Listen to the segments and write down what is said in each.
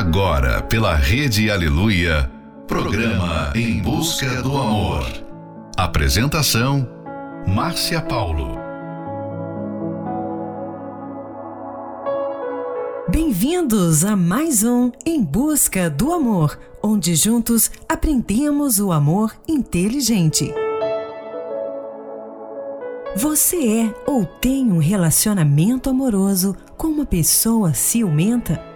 Agora, pela Rede Aleluia, programa Em Busca do Amor. Apresentação: Márcia Paulo. Bem-vindos a mais um Em Busca do Amor, onde juntos aprendemos o amor inteligente. Você é ou tem um relacionamento amoroso com uma pessoa ciumenta?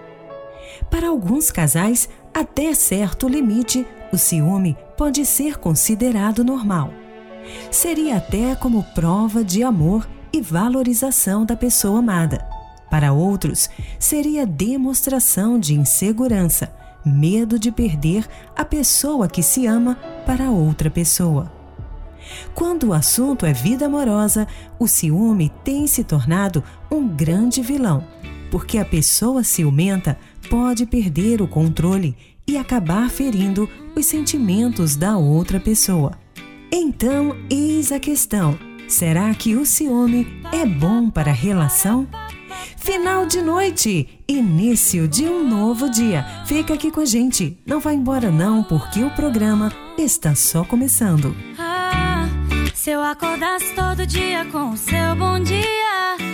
Para alguns casais, até certo limite, o ciúme pode ser considerado normal. Seria até como prova de amor e valorização da pessoa amada. Para outros, seria demonstração de insegurança, medo de perder a pessoa que se ama para outra pessoa. Quando o assunto é vida amorosa, o ciúme tem se tornado um grande vilão, porque a pessoa ciumenta pode perder o controle e acabar ferindo os sentimentos da outra pessoa. Então, eis a questão: será que o ciúme é bom para a relação? Final de noite, início de um novo dia. Fica aqui com a gente. Não vá embora não, porque o programa está só começando. Ah, se eu acordasse todo dia com o seu bom dia,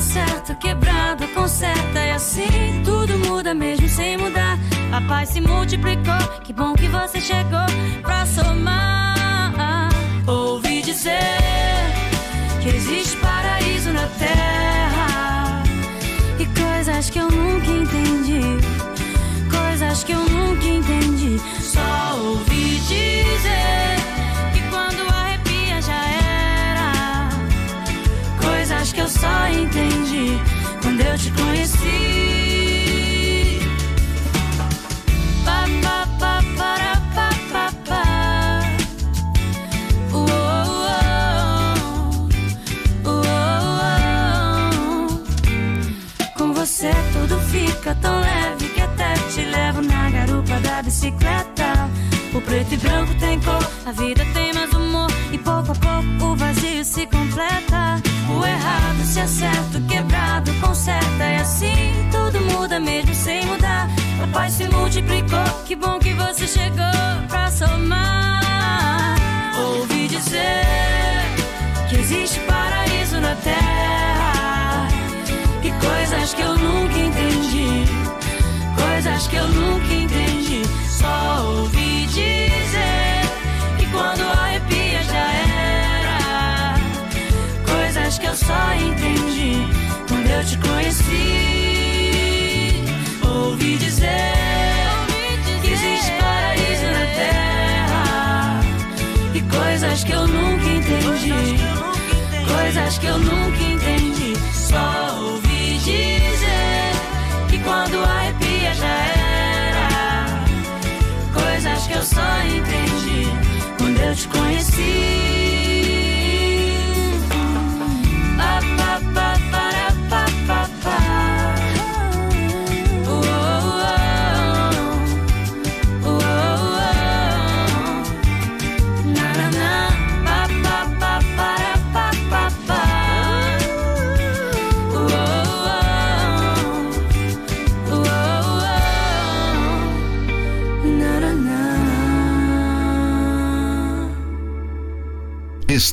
O errado se acerta, o quebrado conserta. E assim tudo muda mesmo sem mudar. A paz se multiplicou, que bom que você chegou pra somar dizer que existe paraíso na terra e coisas que eu nunca entendi, coisas que eu nunca entendi. Só ouvi dizer coisas que eu só entendi quando eu te conheci. você tudo fica tão leve que até te levo na garupa da bicicleta. O preto e branco tem cor, a vida tem mais humor e pouco a pouco o vazio se completa. Errado se acerta, o quebrado conserta e assim tudo muda mesmo sem mudar. A paz se multiplicou, que bom que você chegou pra somar. Ouvi dizer que existe paraíso na terra Coisas que eu nunca entendi. Coisas que eu nunca entendi. Só ouvi dizer só entendi quando eu te conheci. Ouvi dizer que existe paraíso na terra. E coisas que eu nunca entendi. Coisas que eu nunca entendi. Só ouvi dizer que quando arrepia já era. Coisas que eu só entendi quando eu te conheci.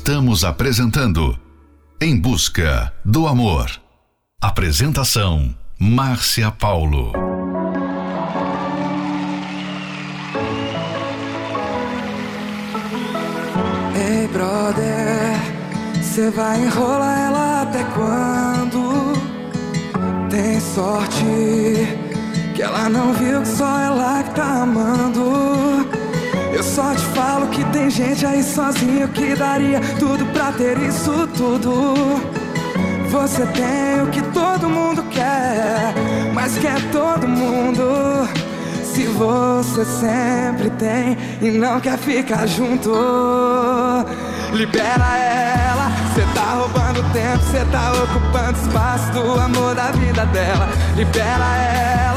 Estamos apresentando Em Busca do Amor. Apresentação: Márcia Paulo. Ei, brother, você vai enrolar ela até quando? Tem sorte que ela não viu que só ela que tá amando. Eu só te falo que tem gente aí sozinho que daria tudo pra ter isso tudo. Você tem o que todo mundo quer, mas quer todo mundo. Se você sempre tem e não quer ficar junto, libera ela. Cê tá roubando tempo, cê tá ocupando espaço do amor da vida dela. Libera ela,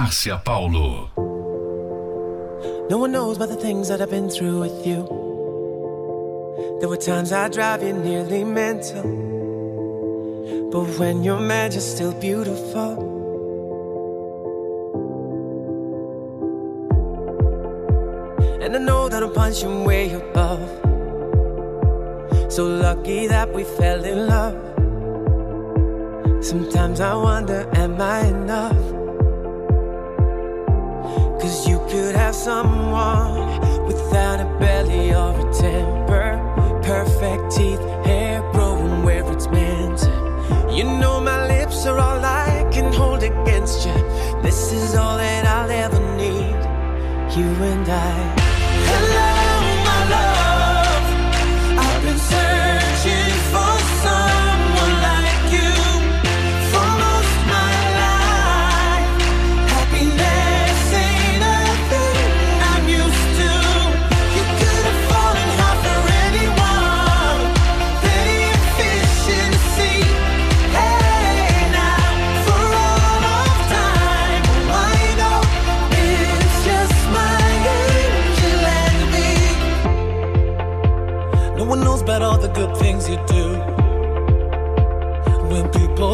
Márcia Paulo. No one knows about the things that I've been through with you. There were times I drive you nearly mental. But when you're mad, you're still beautiful. And I know that I'm punching way above. So lucky that we fell in love. Sometimes I wonder, am I enough? Could have someone without a belly or a temper. Perfect teeth, hair growing where it's meant. You know my lips are all I can hold against you. This is all that I'll ever need. You and I. Hello, my love.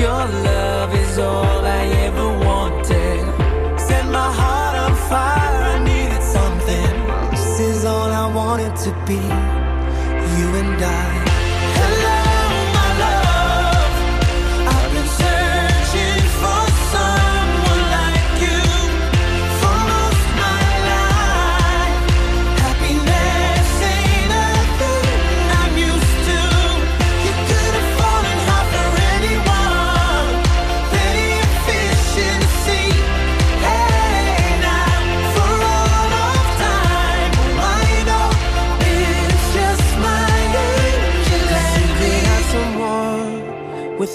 Your love is all I ever wanted. Set my heart on fire, I needed something. This is all I wanted to be. You and I.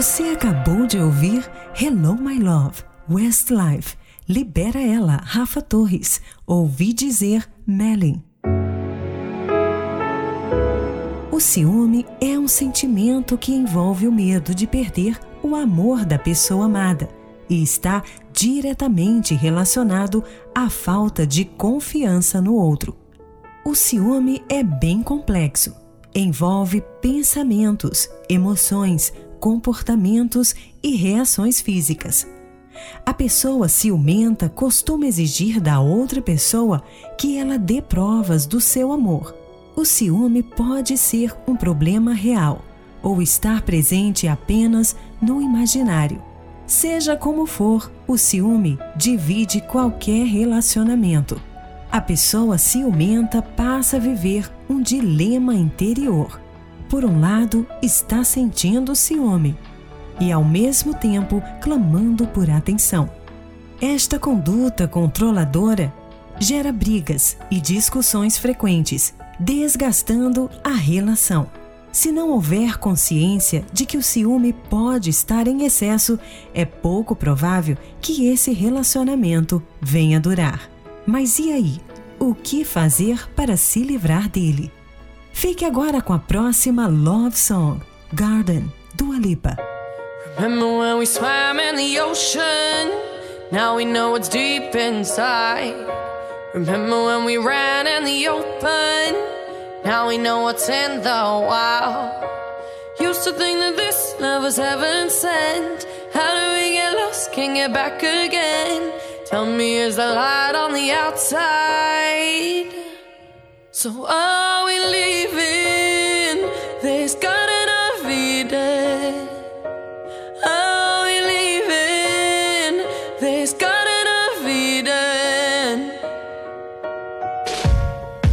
Você acabou de ouvir Hello My Love, Westlife, Libera Ela, Rafa Torres, Ouvi Dizer, Melin. O ciúme é um sentimento que envolve o medo de perder o amor da pessoa amada e está diretamente relacionado à falta de confiança no outro. O ciúme é bem complexo. Envolve pensamentos, emoções, comportamentos e reações físicas. A pessoa ciumenta costuma exigir da outra pessoa que ela dê provas do seu amor. O ciúme pode ser um problema real ou estar presente apenas no imaginário. Seja como for, o ciúme divide qualquer relacionamento. A pessoa ciumenta passa a viver um dilema interior por um lado, está sentindo ciúme e, ao mesmo tempo, clamando por atenção. Esta conduta controladora gera brigas e discussões frequentes, desgastando a relação. Se não houver consciência de que o ciúme pode estar em excesso, é pouco provável que esse relacionamento venha durar. Mas e aí? O que fazer para se livrar dele? Fique agora com a próxima Love Song, Garden, Dua Lipa. Remember when we swam in the ocean? Now we know what's deep inside. Remember when we ran in the open? Now we know what's in the wild. Used to think that this love was heaven sent. How do we get lost? Can't get back again. Tell me, is the light on the outside? So are we leaving this garden of Eden? Are we leaving this garden of Eden?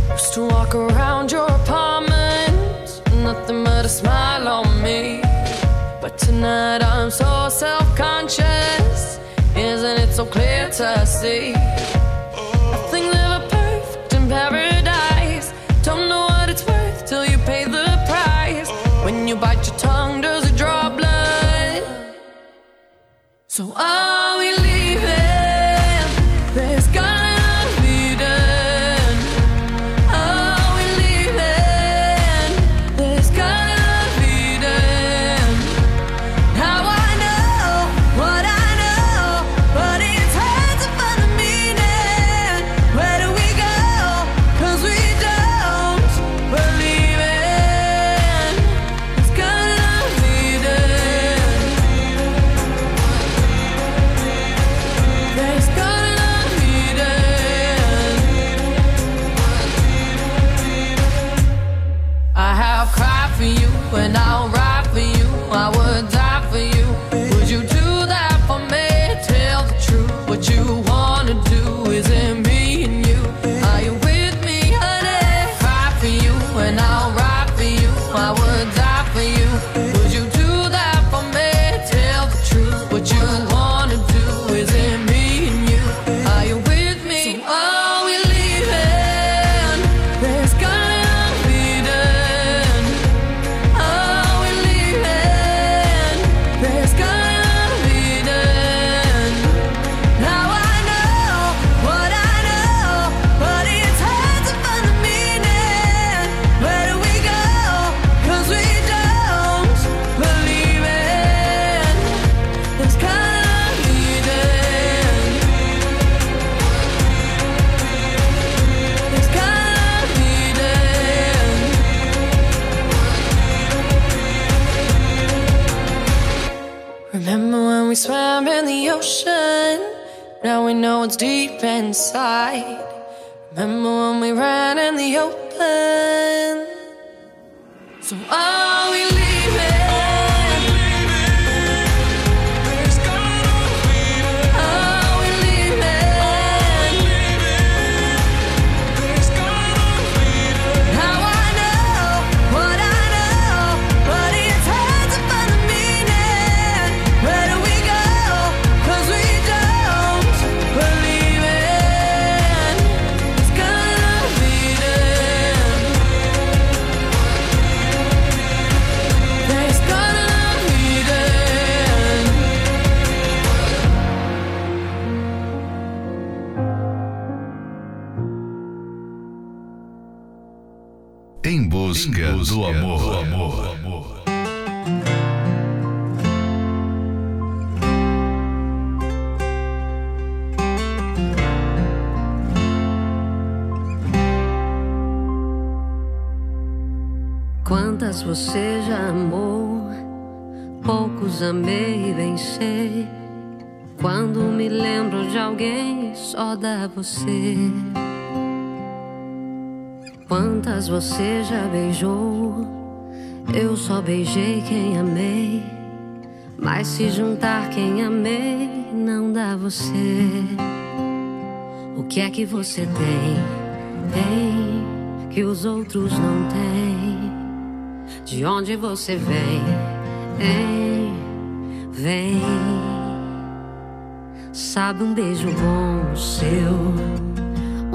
Used to walk around your apartment, nothing but a smile on me. But tonight I'm so self-conscious, isn't it so clear to see? So I. inside. Busca, do amor. Quantas você já amou? Poucos amei e bem sei. Quando me lembro de alguém, só dá você. Quantas você já beijou? Eu só beijei quem amei. Mas se juntar quem amei, não dá você. O que é que você tem? Tem que os outros não têm. De onde você vem? Hein? Vem. Sabe um beijo bom seu,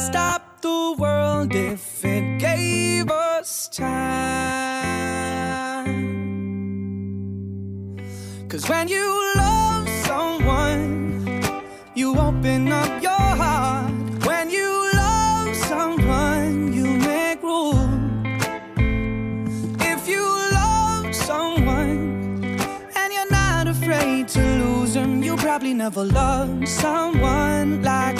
stop the world if it gave us time. Cause when you love someone, you open up your heart. When you love someone, you make room. If you love someone and you're not afraid to lose them, you probably never loved someone like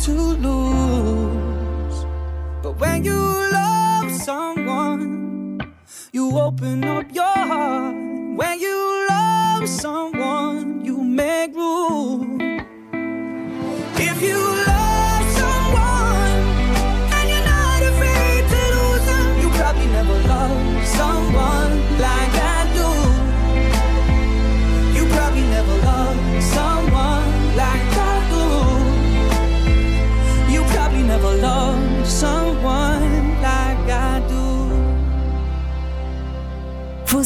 to lose. But when you love someone, you open up your heart. When you love someone, you make room.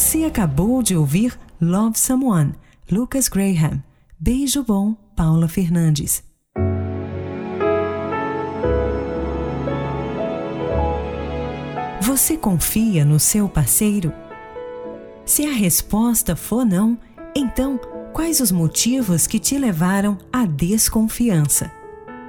Você acabou de ouvir Love Someone, Lucas Graham. Beijo bom, Paula Fernandes. Você confia no seu parceiro? Se a resposta for não, então quais os motivos que te levaram à desconfiança?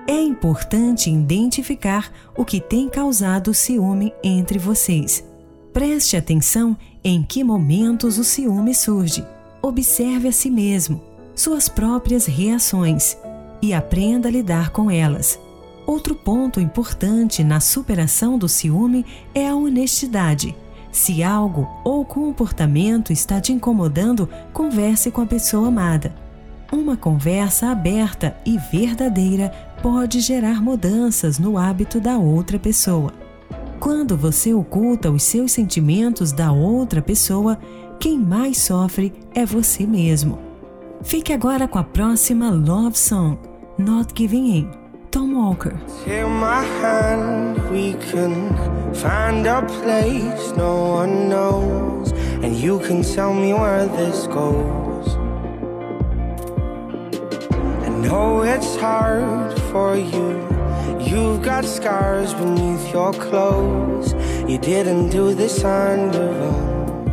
É importante identificar o que tem causado ciúme entre vocês. Preste atenção em que momentos o ciúme surge. Observe a si mesmo, suas próprias reações e aprenda a lidar com elas. Outro ponto importante na superação do ciúme é a honestidade. Se algo ou comportamento está te incomodando, converse com a pessoa amada. Uma conversa aberta e verdadeira pode gerar mudanças no hábito da outra pessoa. Quando você oculta os seus sentimentos da outra pessoa, quem mais sofre é você mesmo. Fique agora com a próxima Love Song, Not Giving In, Tom Walker. My hand, we can find a place no one knows, and you can tell me where this goes. I know it's hard for you. You've got scars beneath your clothes. You didn't do this on your own.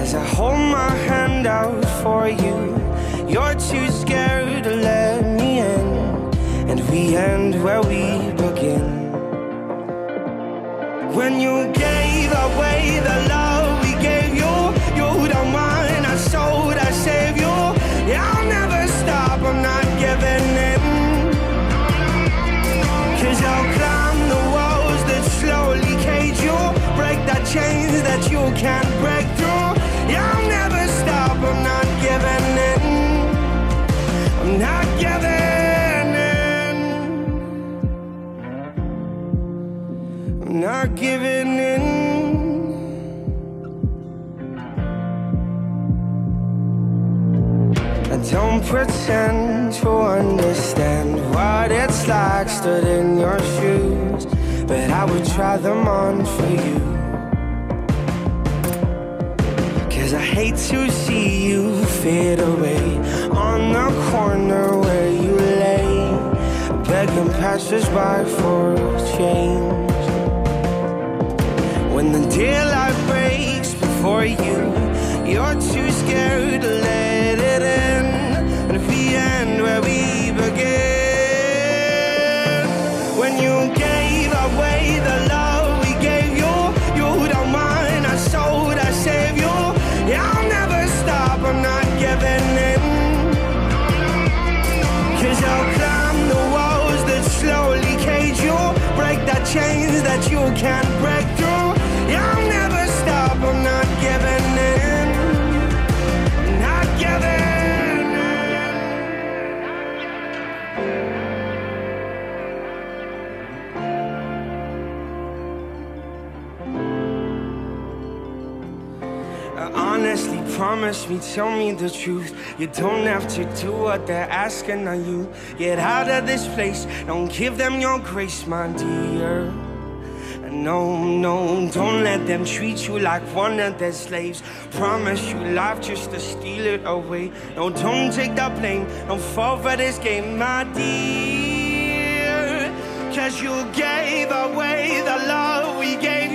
As I hold my hand out for you, you're too scared to let me in. And we end where we begin. When you gave away the love chains that you can't break through. Yeah, I'll never stop, I'm not giving in. I'm not giving in. I'm not giving in. I don't pretend to understand what it's like stood in your shoes, but I would try them on for you. Hate to see you fade away on the corner where you lay. begging passers-by for change. When the daylight breaks before you, you're too scared to let it in. And if we end where we begin, when you gave away can't break through. I'll never stop. I'm not giving in. Not giving in. Uh, Honestly, promise me, tell me the truth. You don't have to do what they're asking of you. Get out of this place, don't give them your grace, my dear. No, no, don't let them treat you like one of their slaves. Promise you life just to steal it away. No, don't take the blame, don't fall for this game, my dear. Cause you gave away the love we gave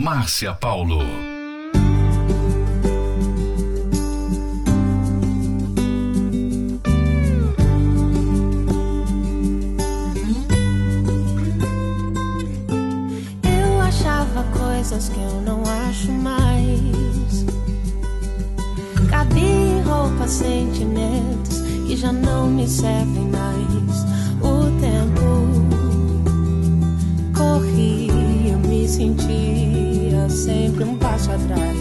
Márcia Paulo. Eu achava coisas que eu não acho mais. Cabia em sentimentos que já não me servem mais. O tempo corria, eu me sentia sempre um passo atrás.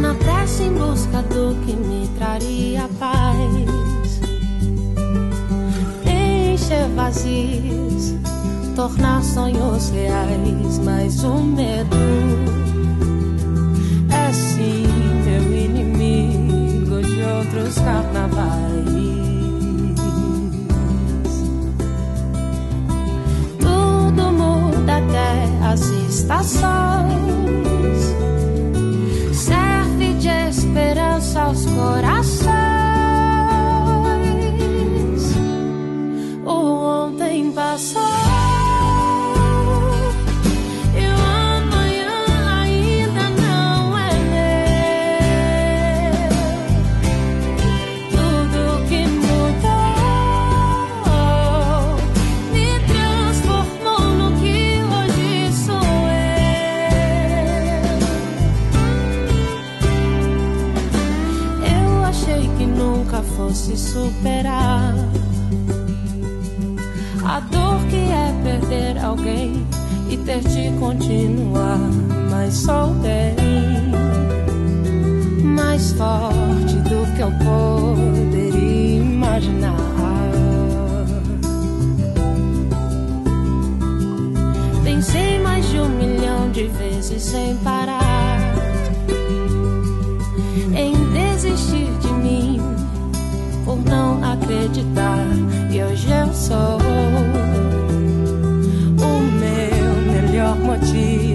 Na pressa em busca do que me traria paz encher vazios, tornar sonhos reais, mas o medo é sim meu inimigo de outros carnavais. Até as estações, serve de esperança aos corações. Superar. A dor que é perder alguém e ter de continuar, mas sou bem mais forte do que eu poderia imaginar. Pensei mais de um milhão de vezes sem parar acreditar. E hoje eu sou o meu melhor motivo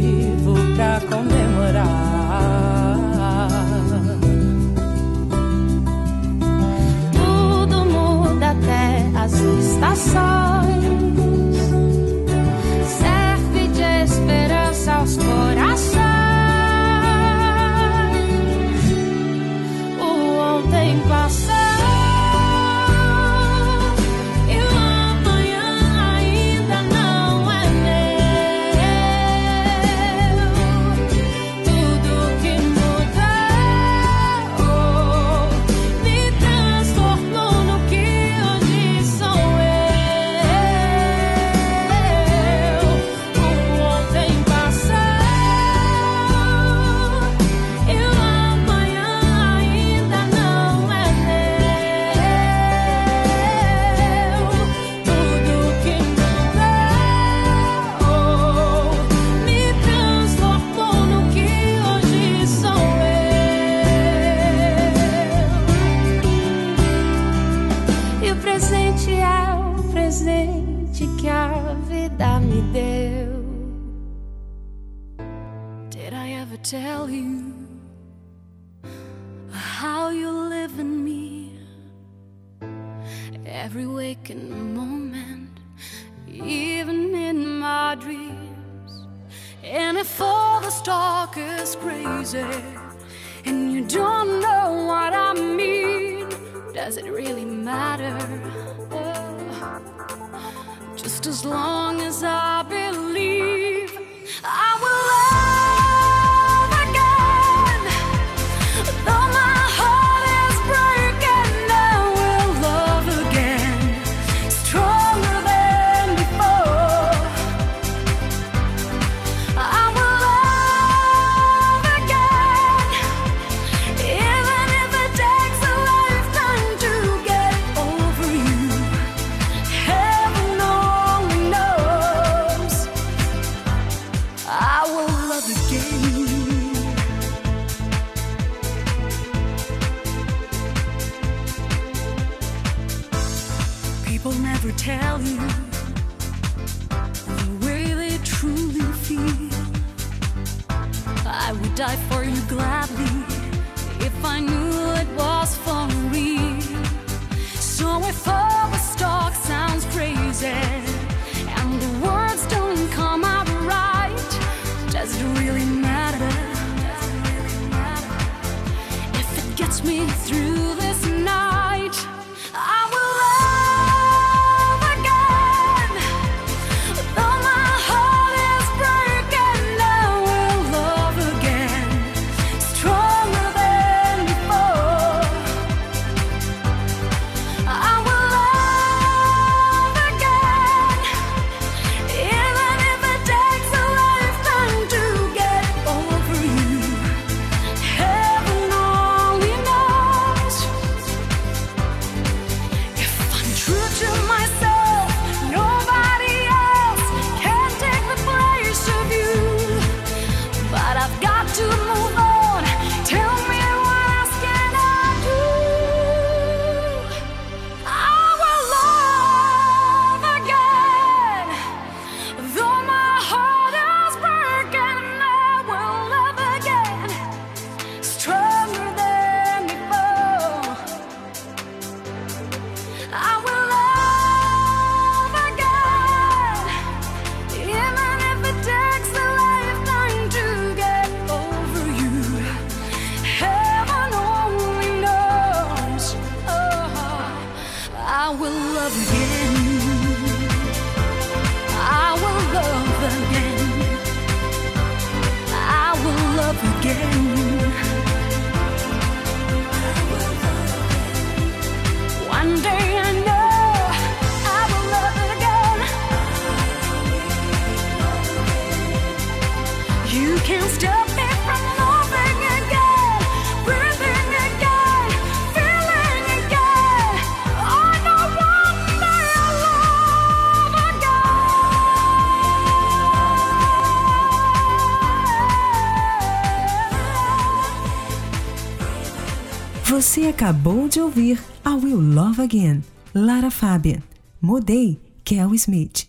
acabou de ouvir I Will Love Again, Lara Fabian. Mudei, Kel Smith.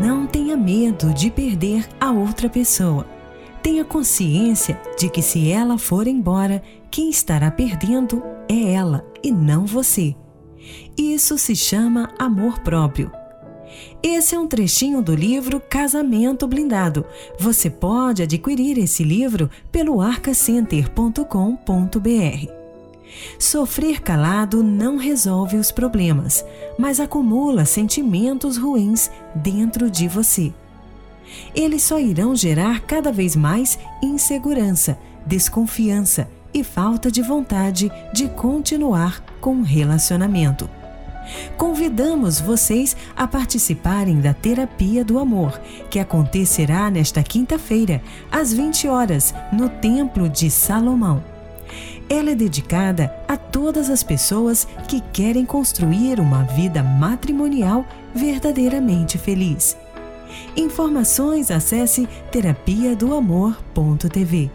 Não tenha medo de perder a outra pessoa. Tenha consciência de que se ela for embora, quem estará perdendo é ela e não você. Isso se chama amor próprio. Esse é um trechinho do livro Casamento Blindado. Você pode adquirir esse livro pelo arcacenter.com.br. Sofrer calado não resolve os problemas, mas acumula sentimentos ruins dentro de você. Eles só irão gerar cada vez mais insegurança, desconfiança e falta de vontade de continuar com o relacionamento. Convidamos vocês a participarem da Terapia do Amor, que acontecerá nesta quinta-feira, às 20 horas, no Templo de Salomão. Ela é dedicada a todas as pessoas que querem construir uma vida matrimonial verdadeiramente feliz. Informações acesse terapia do amor.tv.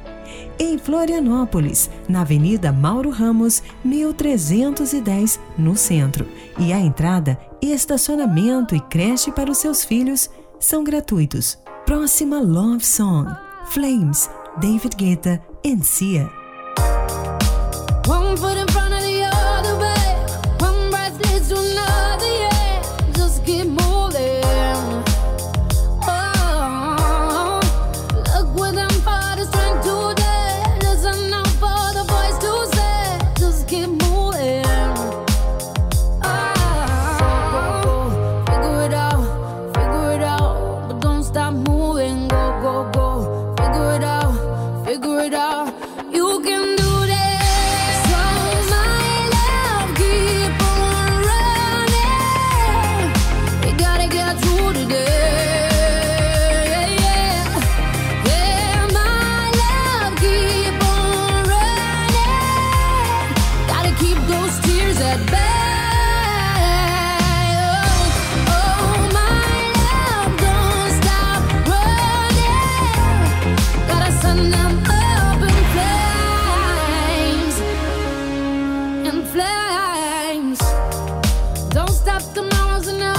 Em Florianópolis, na Avenida Mauro Ramos, 1310, no centro. E a entrada, estacionamento e creche para os seus filhos são gratuitos. Próxima Love Song: Flames, David Guetta and Sia. stop the miles and.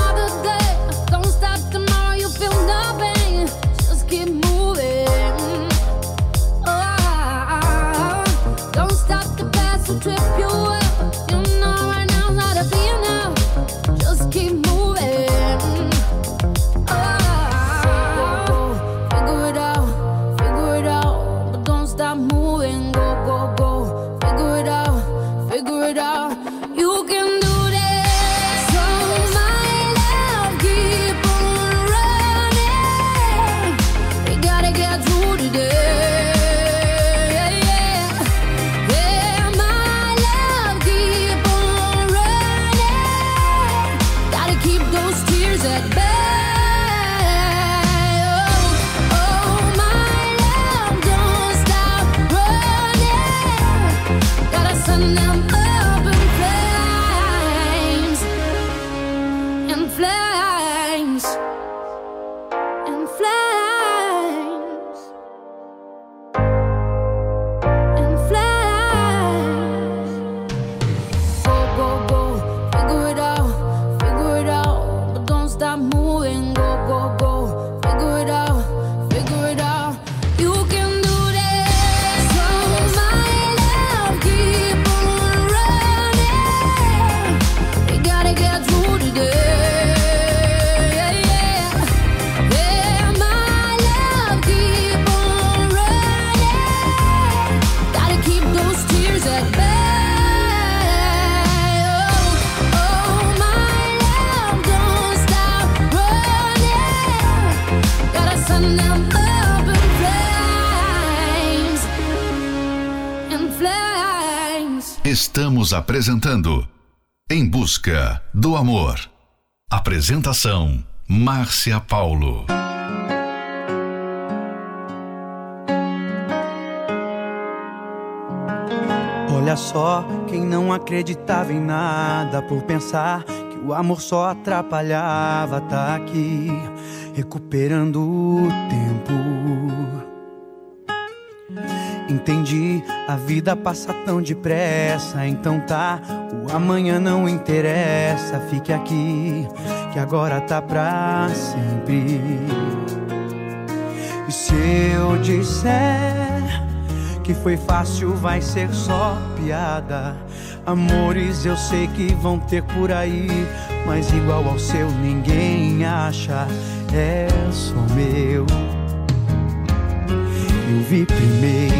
Estamos apresentando Em Busca do Amor. Apresentação: Márcia Paulo. Olha só, quem não acreditava em nada por pensar que o amor só atrapalhava, tá aqui recuperando o tempo. Entendi, a vida passa tão depressa, então tá, o amanhã não interessa, fique aqui, que agora tá pra sempre. E se eu disser que foi fácil, vai ser só piada. Amores eu sei que vão ter por aí, mas igual ao seu ninguém acha, é só meu. Eu vi primeiro.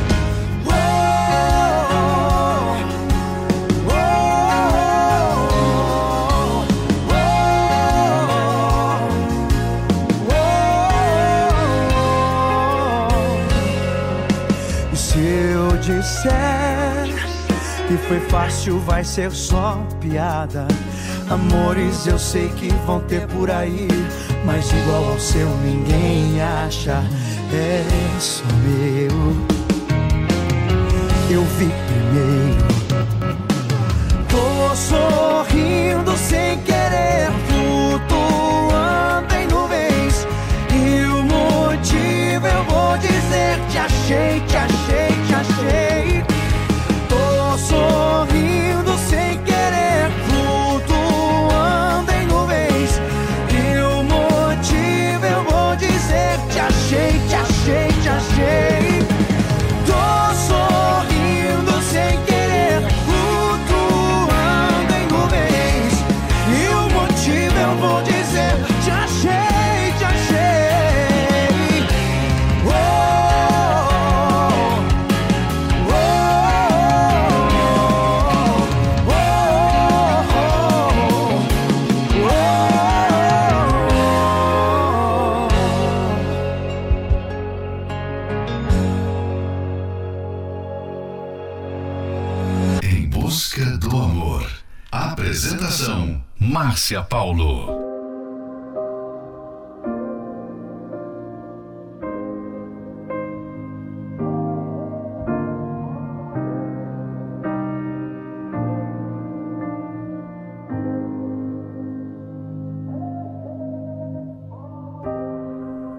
Foi fácil, vai ser só piada. Amores eu sei que vão ter por aí, mas igual ao seu ninguém acha, é só meu. eu vi primeiro. Tô sorrindo Márcia Paulo.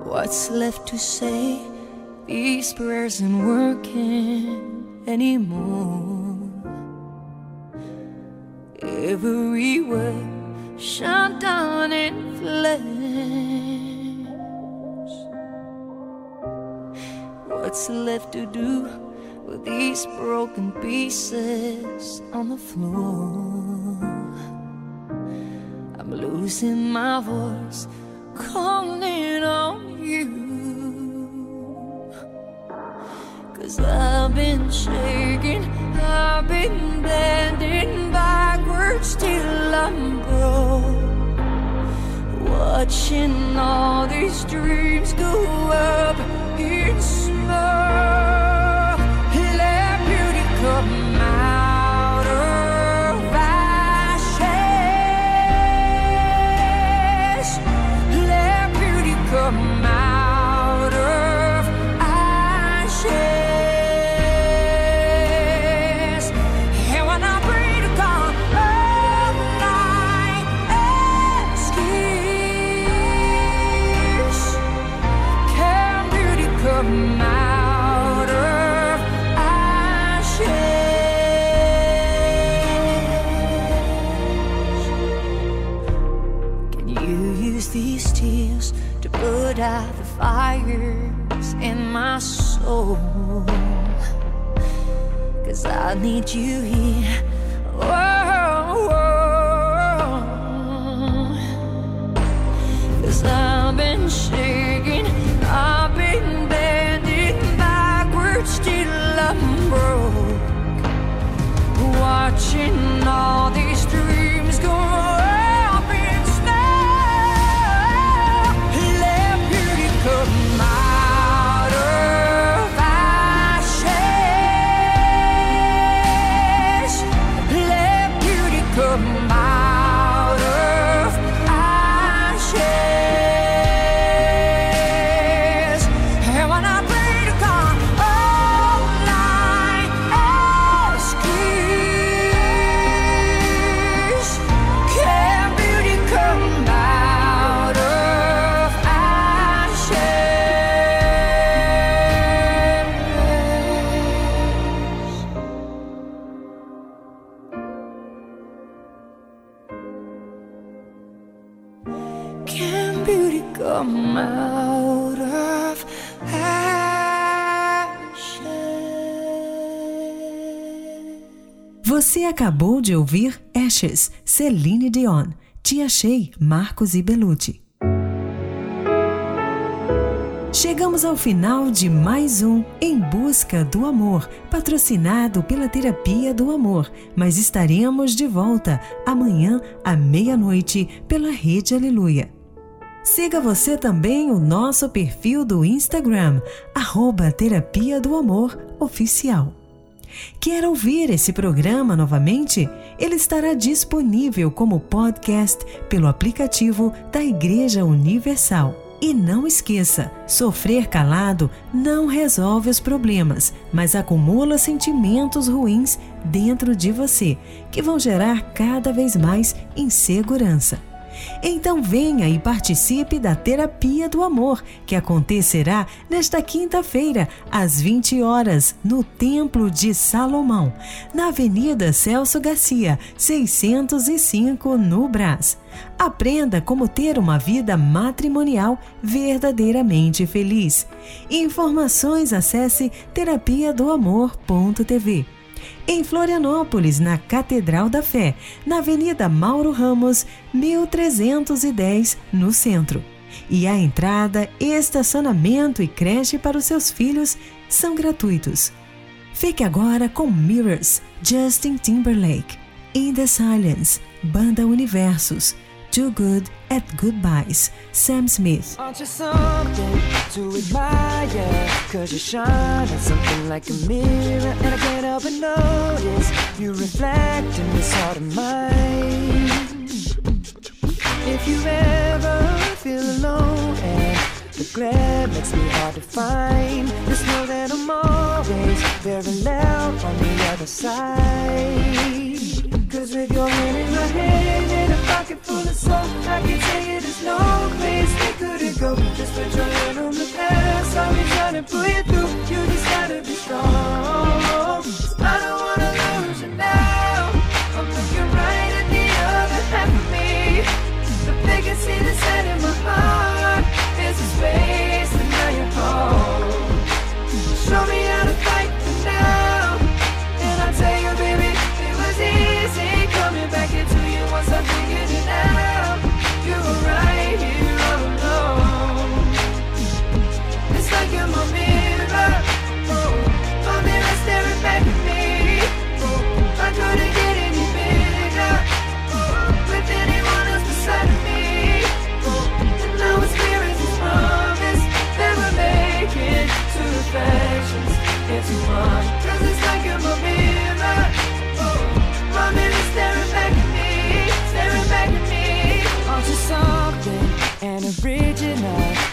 What's left to say? These prayers aren't working anymore. Every word shut down in flames. What's left to do with these broken pieces on the floor? I'm losing my voice, calling on you. Cause I've been shaking, I've been bending backwards till I'm broke. Watching all these dreams go up in smoke. I need you here. Acabou de ouvir Ashes, Celine Dion. Te achei, Marcos e Belucci. Chegamos ao final de mais um Em Busca do Amor, patrocinado pela Terapia do Amor, mas estaremos de volta amanhã à meia-noite pela Rede Aleluia. Siga você também o nosso perfil do Instagram, arroba Terapia do Amor Oficial. Quer ouvir esse programa novamente? Ele estará disponível como podcast pelo aplicativo da Igreja Universal. E não esqueça: sofrer calado não resolve os problemas, mas acumula sentimentos ruins dentro de você, que vão gerar cada vez mais insegurança. Então venha e participe da Terapia do Amor, que acontecerá nesta quinta-feira, às 20 horas, no Templo de Salomão, na Avenida Celso Garcia, 605, no Brás. Aprenda como ter uma vida matrimonial verdadeiramente feliz. Informações acesse terapia do amor.tv em Florianópolis, na Catedral da Fé, na Avenida Mauro Ramos, 1310, no centro. E a entrada, estacionamento e creche para os seus filhos são gratuitos. Fique agora com Mirrors, Justin Timberlake, In the Silence, Banda Universos, Too Good at Goodbyes, Sam Smith. Aren't you something to admire? Cause you shine at something like a mirror, and I can't help but notice you reflect in this heart of mine. If you ever feel alone and the glare makes me hard to find, just know that I'm always very loud on the other side. Cause with your hand in my hand pocket full of soap, I can tell you there's no place we couldn't go. Just put your hand on the past, I'll be trying to pull you through. You just gotta be strong.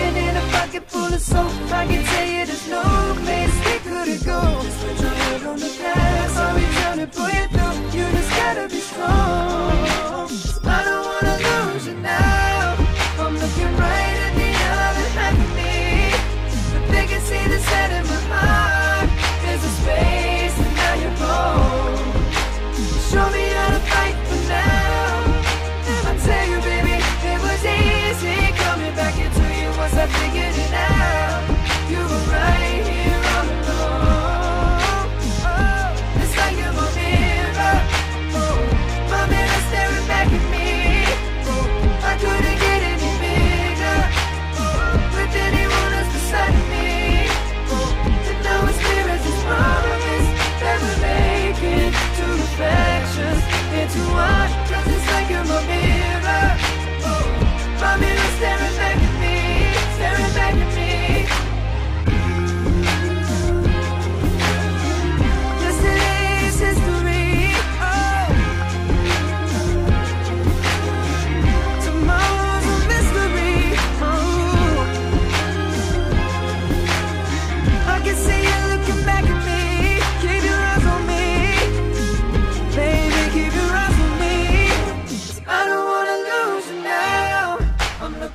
and a pocket full of soap, I can tell you there's no place we couldn't go. Just put your head on the past, I'll be trying to pull you through. You just gotta be strong. I don't wanna lose you now.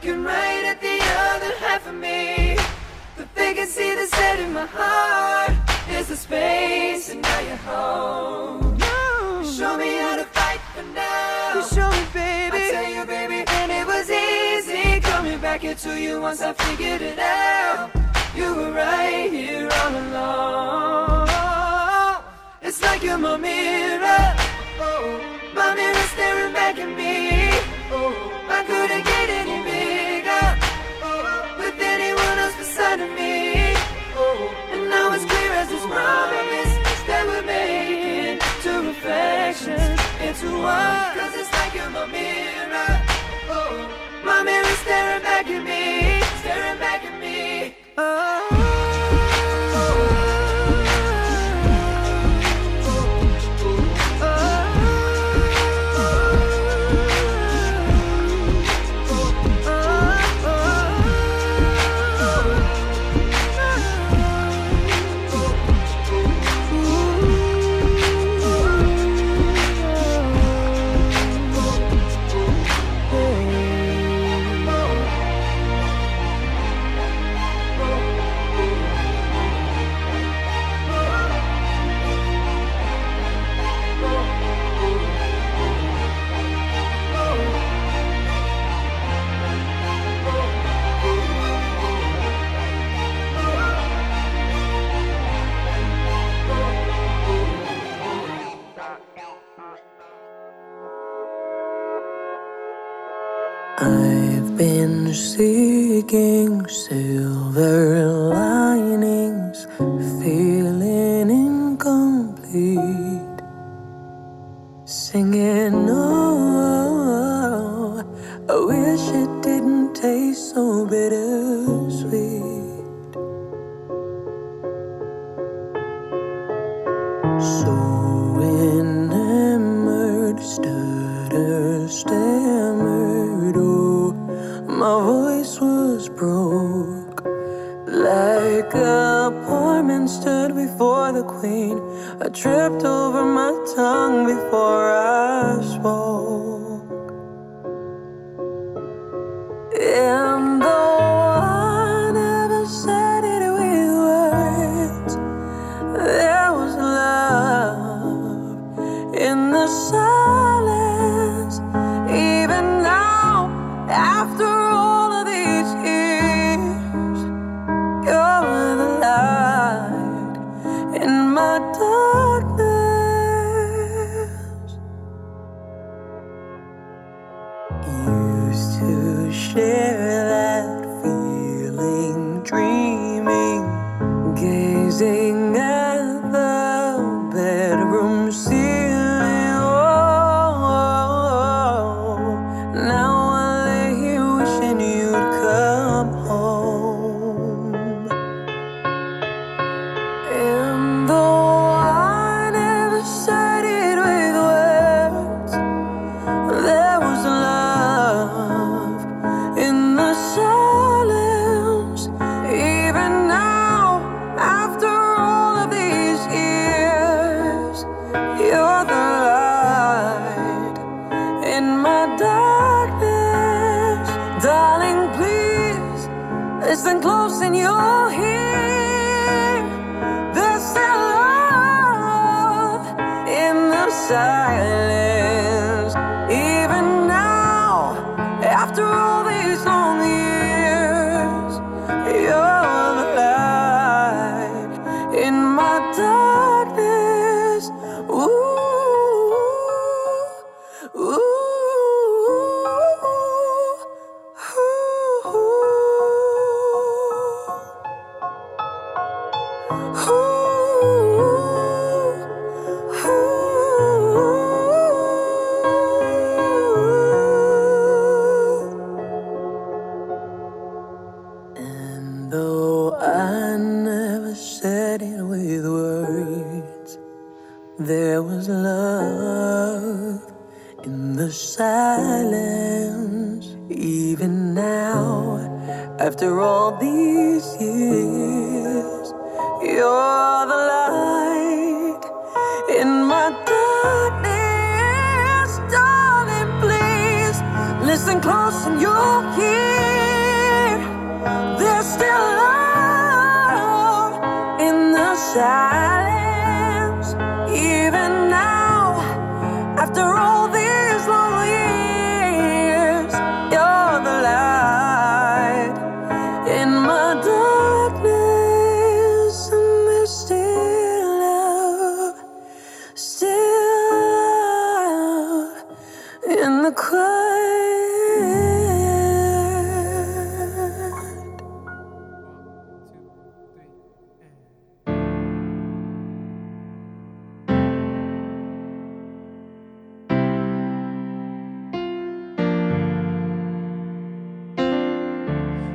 Looking right at the other half of me. The vacancy that's set in my heart There's a space, and now you're home. You show me how to fight for now. You show me, baby. I tell you, baby, and it was easy coming back into you once I figured it out. You were right here all along. It's like you're my mirror. Oh, my mirror staring back at me. Oh, I couldn't get any inside of. Oh, and now it's clear as this promise that we're making two reflections into one. Cause it's like you're my mirror. Oh, my mirror staring back at me, staring back at me. Oh. seeking silver linings, feeling incomplete, singing, Oh, I wish it didn't taste so bittersweet. for the queen. I tripped over my tongue before I spoke. Yeah. Darling, please listen close and you'll hear. There's still love in the sun.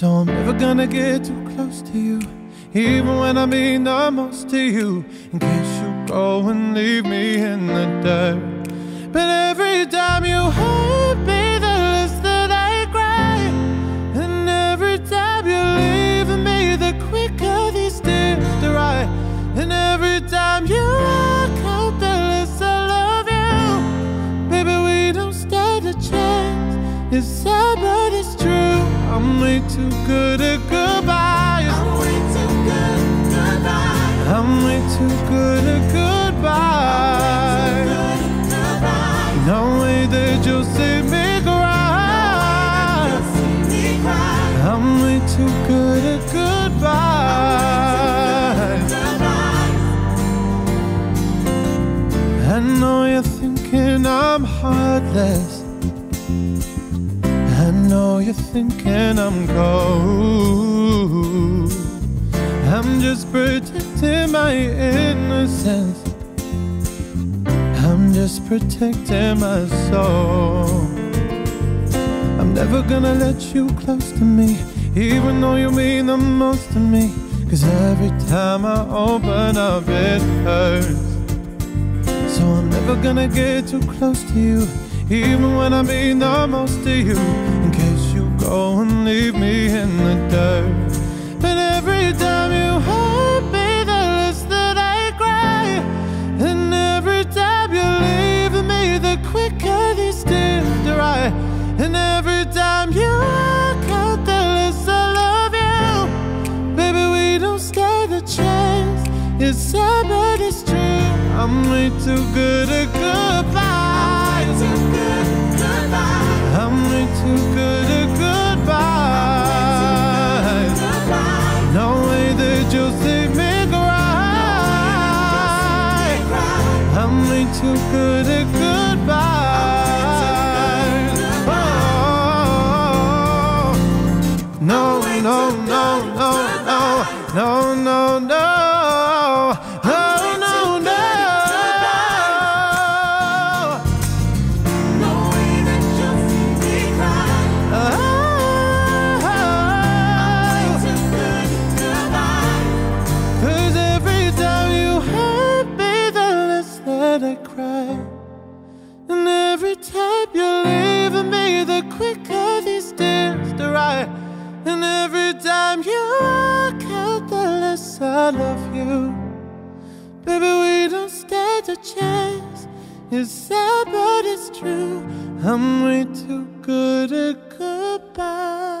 So I'm never gonna get too close to you, even when I mean the most to you, in case you go and leave me in the dirt. But every time you hurt me, the less that I cry, and every time you leave me, the quicker these tears dry, and every time you walk out, the less I love you. Baby, we don't stand a chance. It's sad. I'm way too good at goodbyes. I'm way too good at goodbyes. I'm way too good at goodbyes. No way that you'll see me cry. I'm way too good at goodbyes. I know you're thinking I'm heartless. You're thinking I'm cold. I'm just protecting my innocence. I'm just protecting my soul. I'm never gonna let you close to me, even though you mean the most to me. Cause every time I open up, it hurts. So I'm never gonna get too close to you, even when I mean the most to you. Go and leave me in the dirt. But every time you hurt me, the less that I cry. And every time you leave me, the quicker these tears dry. And every time you walk out, the less I love you. Baby, we don't stand a chance. It's sad, but it's true. I'm way too good at goodbyes. I'm way too good music me, cry. I'm way too good at goodbye. Oh, no, no, no, no, no, no, no. no. I love you. Baby, we don't stand a chance. It's sad, but it's true. I'm way too good at goodbye.